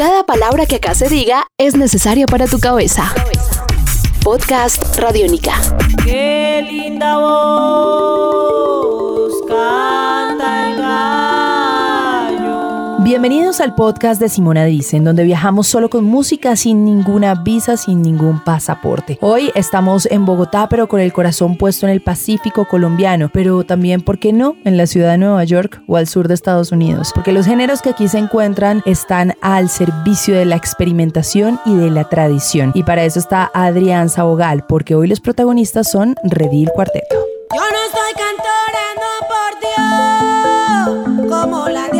Cada palabra que acá se diga es necesaria para tu cabeza. Podcast Radiónica. Qué linda voz Bienvenidos al podcast de Simona Dice, en donde viajamos solo con música, sin ninguna visa, sin ningún pasaporte. Hoy estamos en Bogotá, pero con el corazón puesto en el Pacífico colombiano, pero también, ¿por qué no?, en la ciudad de Nueva York o al sur de Estados Unidos, porque los géneros que aquí se encuentran están al servicio de la experimentación y de la tradición. Y para eso está Adrián Sabogal, porque hoy los protagonistas son Redil Cuarteto. Yo no soy cantora, no por Dios, como la de.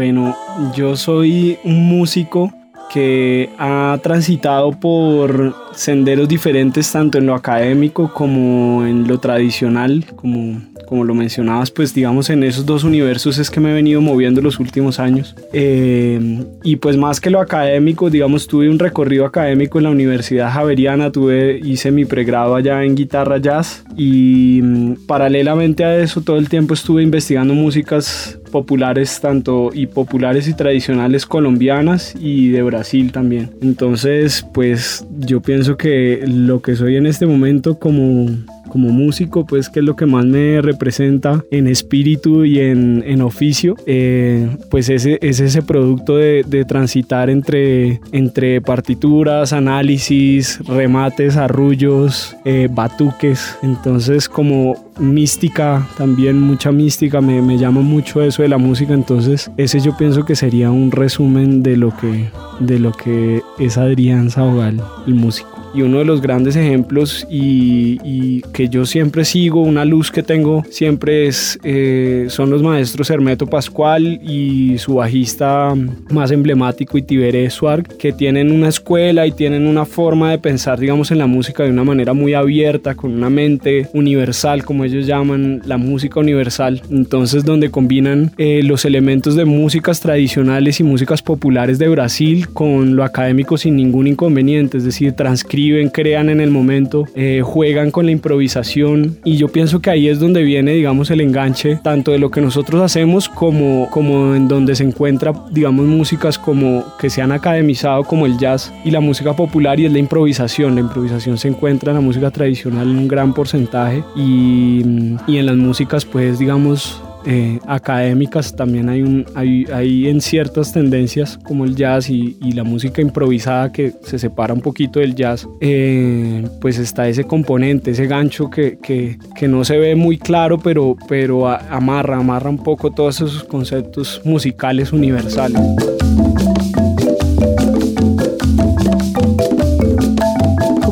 Bueno, yo soy un músico que ha transitado por senderos diferentes tanto en lo académico como en lo tradicional, como, como lo mencionabas, pues digamos en esos dos universos es que me he venido moviendo los últimos años. Eh, y pues más que lo académico, digamos, tuve un recorrido académico en la Universidad Javeriana, tuve, hice mi pregrado allá en guitarra jazz y mm, paralelamente a eso todo el tiempo estuve investigando músicas populares tanto y populares y tradicionales colombianas y de Brasil también. Entonces, pues yo pienso que lo que soy en este momento como como músico, pues que es lo que más me representa en espíritu y en, en oficio, eh, pues ese, es ese producto de, de, transitar entre, entre partituras, análisis, remates, arrullos, eh, batuques. Entonces como mística, también mucha mística, me, me llama mucho eso de la música, entonces ese yo pienso que sería un resumen de lo que, de lo que es Adrián Sabogal, el músico y uno de los grandes ejemplos y, y, que yo siempre sigo, una luz que tengo siempre es, eh, son los maestros Hermeto Pascual y su bajista más emblemático Itiberé Suark, que tienen una escuela y tienen una forma de pensar, digamos, en la música de una manera muy abierta, con una mente universal, como ellos llaman la música universal. Entonces, donde combinan eh, los elementos de músicas tradicionales y músicas populares de Brasil con lo académico sin ningún inconveniente, es decir, transcriben escriben, crean en el momento, eh, juegan con la improvisación y yo pienso que ahí es donde viene, digamos, el enganche tanto de lo que nosotros hacemos como, como en donde se encuentra, digamos, músicas como que se han academizado como el jazz y la música popular y es la improvisación. La improvisación se encuentra en la música tradicional en un gran porcentaje y, y en las músicas, pues, digamos, eh, académicas también hay, hay, hay, en ciertas tendencias como el jazz y, y, la música improvisada que se separa un poquito del jazz, eh, pues está ese componente, ese gancho que, que, que, no se ve muy claro, pero, pero amarra, amarra un poco todos esos conceptos musicales universales.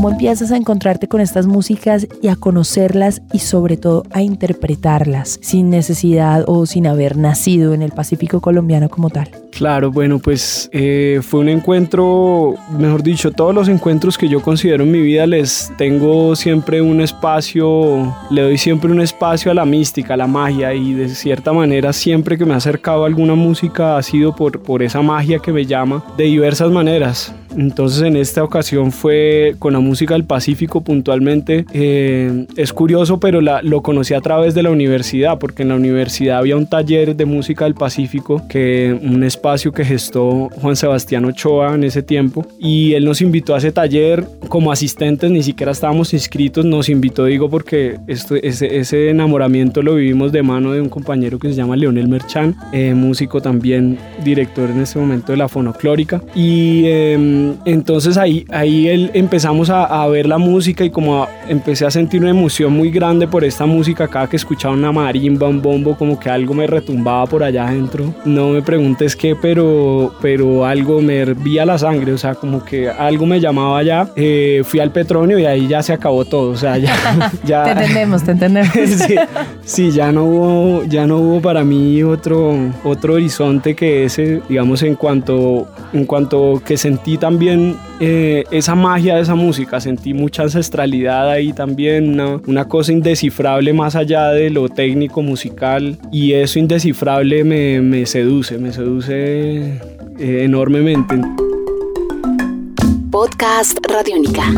Cómo empiezas a encontrarte con estas músicas y a conocerlas y sobre todo a interpretarlas sin necesidad o sin haber nacido en el Pacífico colombiano como tal? Claro, bueno, pues eh, fue un encuentro, mejor dicho, todos los encuentros que yo considero en mi vida les tengo siempre un espacio, le doy siempre un espacio a la mística, a la magia y de cierta manera siempre que me he acercado a alguna música ha sido por, por esa magia que me llama de diversas maneras. Entonces en esta ocasión fue con la música del Pacífico puntualmente. Eh, es curioso, pero la, lo conocí a través de la universidad, porque en la universidad había un taller de música del Pacífico, que un espacio que gestó Juan Sebastián Ochoa en ese tiempo, y él nos invitó a ese taller como asistentes, ni siquiera estábamos inscritos, nos invitó, digo, porque esto, ese, ese enamoramiento lo vivimos de mano de un compañero que se llama Leonel Merchan, eh, músico también, director en este momento de la Fonoclórica, y... Eh, entonces ahí, ahí él, empezamos a, a, ver la música y como a, empecé a sentir una emoción muy grande por esta música, cada que escuchaba una marimba, un bombo, como que algo me retumbaba por allá adentro. No me preguntes qué, pero, pero algo me hervía la sangre, o sea, como que algo me llamaba allá. Eh, fui al Petronio y ahí ya se acabó todo, o sea, ya... ya te entendemos, te entendemos. sí, sí, ya no hubo, ya no hubo para mí otro, otro horizonte que ese, digamos, en cuanto, en cuanto que sentí también eh, esa magia de esa música, sentí mucha ancestralidad ahí también, una, una, cosa indescifrable más allá de lo técnico musical y eso indescifrable me, me seduce, me seduce eh, enormemente. Podcast Radiónica.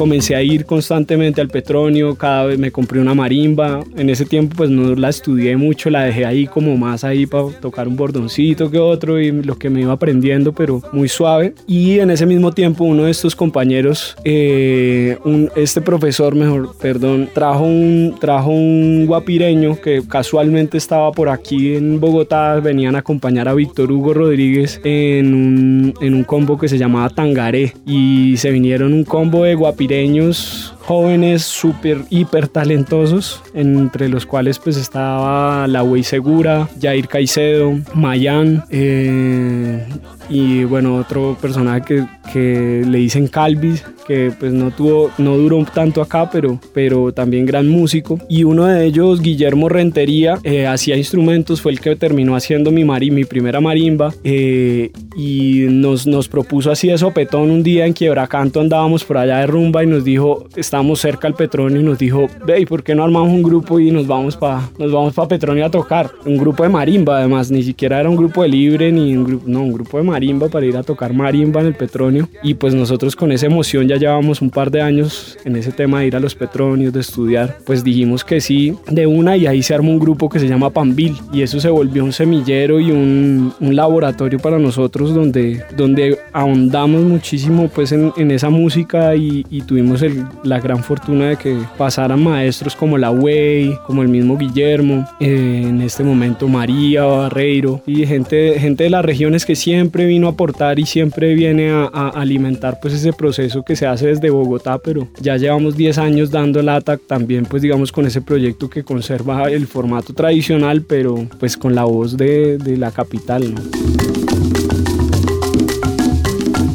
Comencé a ir constantemente al Petronio, cada vez me compré una marimba. En ese tiempo pues no la estudié mucho, la dejé ahí como más ahí para tocar un bordoncito que otro y lo que me iba aprendiendo, pero muy suave. Y en ese mismo tiempo uno de estos compañeros, eh, un, este profesor, mejor, perdón, trajo un, trajo un guapireño que casualmente estaba por aquí en Bogotá, venían a acompañar a Víctor Hugo Rodríguez en un, en un combo que se llamaba Tangaré y se vinieron un combo de guapireños Pirenhos jóvenes súper hiper talentosos, entre los cuales pues estaba La Wey Segura, Jair Caicedo, Mayan eh, y bueno, otro personaje que, que, le dicen Calvis, que pues no tuvo, no duró tanto acá, pero, pero también gran músico. Y uno de ellos, Guillermo Rentería, eh, hacía instrumentos, fue el que terminó haciendo mi, mari, mi primera marimba eh, y nos, nos propuso así de sopetón un día en Quiebracanto andábamos por allá de rumba y nos dijo, estábamos cerca al Petronio y nos dijo, ve, ¿por qué no armamos un grupo y nos vamos para nos vamos Petronio a tocar? Un grupo de marimba además, ni siquiera era un grupo de libre ni un grupo, no, un grupo de marimba para ir a tocar marimba en el Petronio y pues nosotros con esa emoción ya llevamos un par de años en ese tema de ir a los Petronios, de estudiar, pues dijimos que sí de una y ahí se armó un grupo que se llama Pambil y eso se volvió un semillero y un, un laboratorio para nosotros donde, donde ahondamos muchísimo pues en, en esa música y, y tuvimos el, la gran fortuna de que pasaran maestros como la Wey, como el mismo Guillermo, eh, en este momento María Barreiro y gente, gente de las regiones que siempre vino a aportar y siempre viene a, a, alimentar pues ese proceso que se hace desde Bogotá, pero ya llevamos 10 años dando lata también pues digamos con ese proyecto que conserva el formato tradicional, pero pues con la voz de, de la capital. ¿no?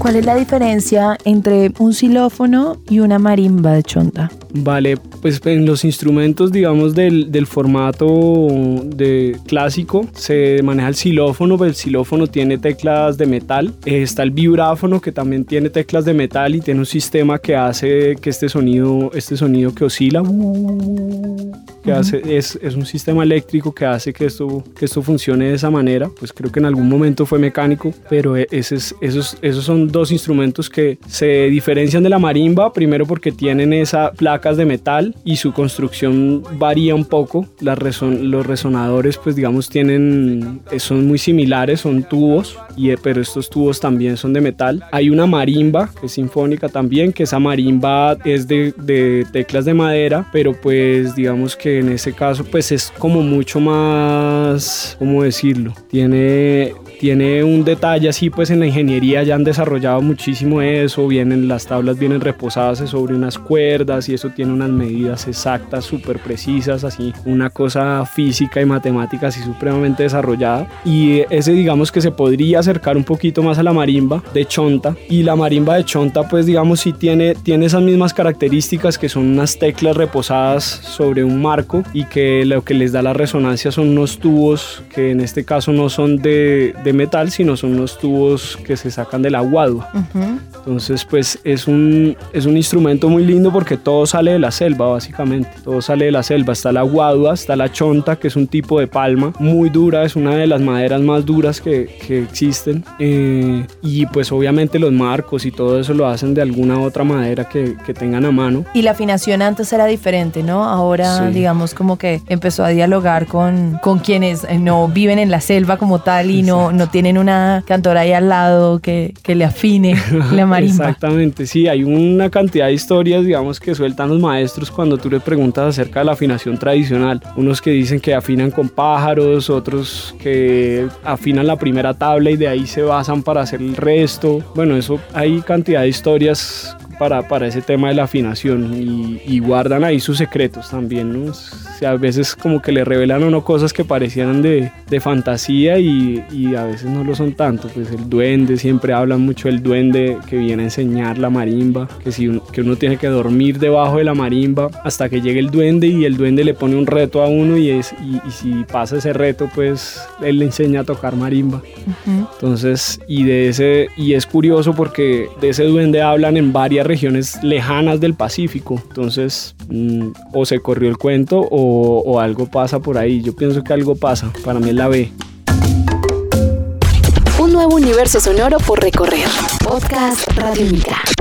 ¿Cuál es la diferencia entre un xilófono y una marimba de chonta? Vale, pues en los instrumentos, digamos, del, del formato de clásico se maneja el xilófono, pero el xilófono tiene teclas de metal. Eh, está el vibráfono que también tiene teclas de metal y tiene un sistema que hace que este sonido, este sonido que oscila, que uh -huh. hace, es, es, un sistema eléctrico que hace que esto, que esto funcione de esa manera. Pues creo que en algún momento fue mecánico, pero ese es, esos, esos son dos instrumentos que se diferencian de la marimba, primero porque tienen esa placa de metal y su construcción varía un poco. Las reson los resonadores, pues digamos, tienen, son muy similares, son tubos, y, pero estos tubos también son de metal. Hay una marimba, que es sinfónica también, que esa marimba es de, de teclas de madera, pero pues digamos que en ese caso pues es como mucho más, ¿cómo decirlo? Tiene tiene un detalle así pues en la ingeniería ya han desarrollado muchísimo eso vienen las tablas vienen reposadas sobre unas cuerdas y eso tiene unas medidas exactas súper precisas así una cosa física y matemática así supremamente desarrollada. Y ese digamos que se podría acercar un poquito más a la marimba de chonta. Y la marimba de chonta pues digamos sí tiene tiene esas mismas características que son unas teclas reposadas sobre un marco y que lo que les da la resonancia son unos tubos que en este caso no son de de metal, sino son unos tubos que se sacan de la guadua. Uh -huh. Entonces, pues es un, es un instrumento muy lindo porque todo sale de la selva, básicamente. Todo sale de la selva. Está la guadua, está la chonta, que es un tipo de palma muy dura, es una de las maderas más duras que, que existen. Eh, y pues obviamente los marcos y todo eso lo hacen de alguna otra madera que, que tengan a mano. Y la afinación antes era diferente, ¿no? Ahora, sí. digamos, como que empezó a dialogar con, con quienes no viven en la selva como tal y no, no tienen una cantora ahí al lado que, que le afine la marimba. Exactamente, sí, hay una cantidad de historias, digamos, que sueltan los maestros cuando tú les preguntas acerca de la afinación tradicional. Unos que dicen que afinan con pájaros, otros que afinan la primera tabla y de ahí se basan para hacer el resto. Bueno, eso hay cantidad de historias para, para ese tema de la afinación y, y guardan ahí sus secretos también, ¿no? O sea, a veces como que le revelan a uno cosas que parecían de, de fantasía y, y, a veces no lo son tanto, pues el duende, siempre hablan mucho del duende que viene a enseñar la marimba, que, si un, que uno tiene que dormir debajo de la marimba hasta que llegue el duende y el duende le pone un reto a uno y, es, y, y si pasa ese reto, pues él le enseña a tocar marimba. Uh -huh. Entonces, y de ese, y es curioso porque de ese duende hablan en varias regiones lejanas del Pacífico. Entonces, mmm, o se corrió el cuento o, algo pasa por ahí. Yo pienso que algo pasa. Para mí es la B. Un nuevo universo sonoro por recorrer. Podcast Radio Mica.